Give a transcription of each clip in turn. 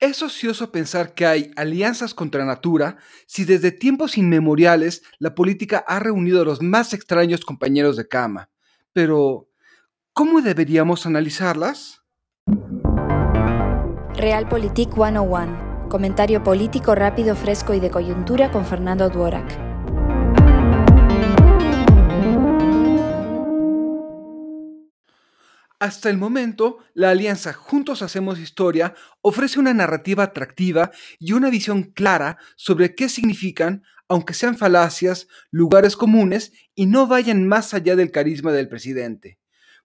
Es ocioso pensar que hay alianzas contra natura si desde tiempos inmemoriales la política ha reunido a los más extraños compañeros de cama. Pero, ¿cómo deberíamos analizarlas? Realpolitik 101. Comentario político rápido, fresco y de coyuntura con Fernando Duorak. Hasta el momento, la alianza Juntos Hacemos Historia ofrece una narrativa atractiva y una visión clara sobre qué significan, aunque sean falacias, lugares comunes y no vayan más allá del carisma del presidente.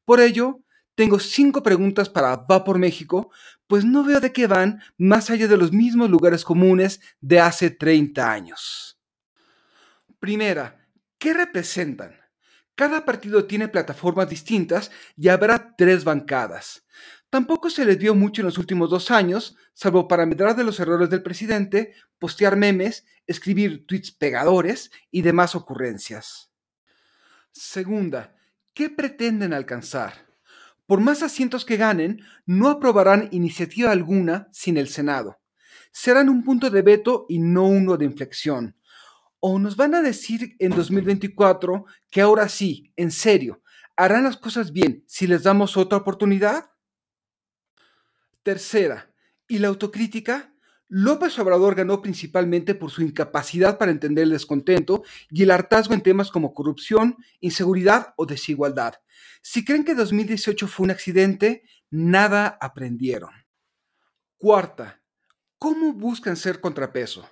Por ello, tengo cinco preguntas para Va por México, pues no veo de qué van más allá de los mismos lugares comunes de hace 30 años. Primera, ¿qué representan? Cada partido tiene plataformas distintas y habrá tres bancadas. Tampoco se les dio mucho en los últimos dos años, salvo para medrar de los errores del presidente, postear memes, escribir tweets pegadores y demás ocurrencias. Segunda, ¿qué pretenden alcanzar? Por más asientos que ganen, no aprobarán iniciativa alguna sin el Senado. Serán un punto de veto y no uno de inflexión ¿O nos van a decir en 2024 que ahora sí, en serio, harán las cosas bien si les damos otra oportunidad? Tercera, ¿y la autocrítica? López Obrador ganó principalmente por su incapacidad para entender el descontento y el hartazgo en temas como corrupción, inseguridad o desigualdad. Si creen que 2018 fue un accidente, nada aprendieron. Cuarta, ¿cómo buscan ser contrapeso?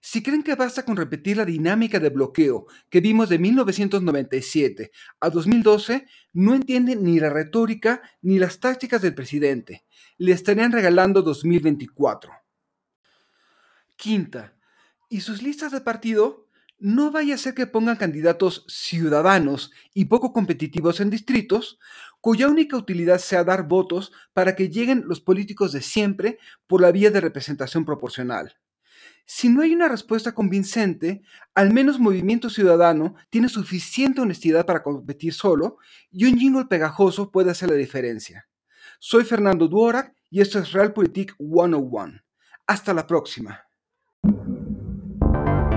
Si creen que basta con repetir la dinámica de bloqueo que vimos de 1997 a 2012, no entienden ni la retórica ni las tácticas del presidente. Le estarían regalando 2024. Quinta, ¿y sus listas de partido? No vaya a ser que pongan candidatos ciudadanos y poco competitivos en distritos, cuya única utilidad sea dar votos para que lleguen los políticos de siempre por la vía de representación proporcional. Si no hay una respuesta convincente, al menos Movimiento Ciudadano tiene suficiente honestidad para competir solo y un jingle pegajoso puede hacer la diferencia. Soy Fernando Duorak y esto es Realpolitik 101. Hasta la próxima.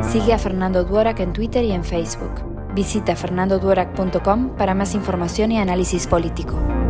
Sigue a Fernando Duorak en Twitter y en Facebook. Visita fernandoduorak.com para más información y análisis político.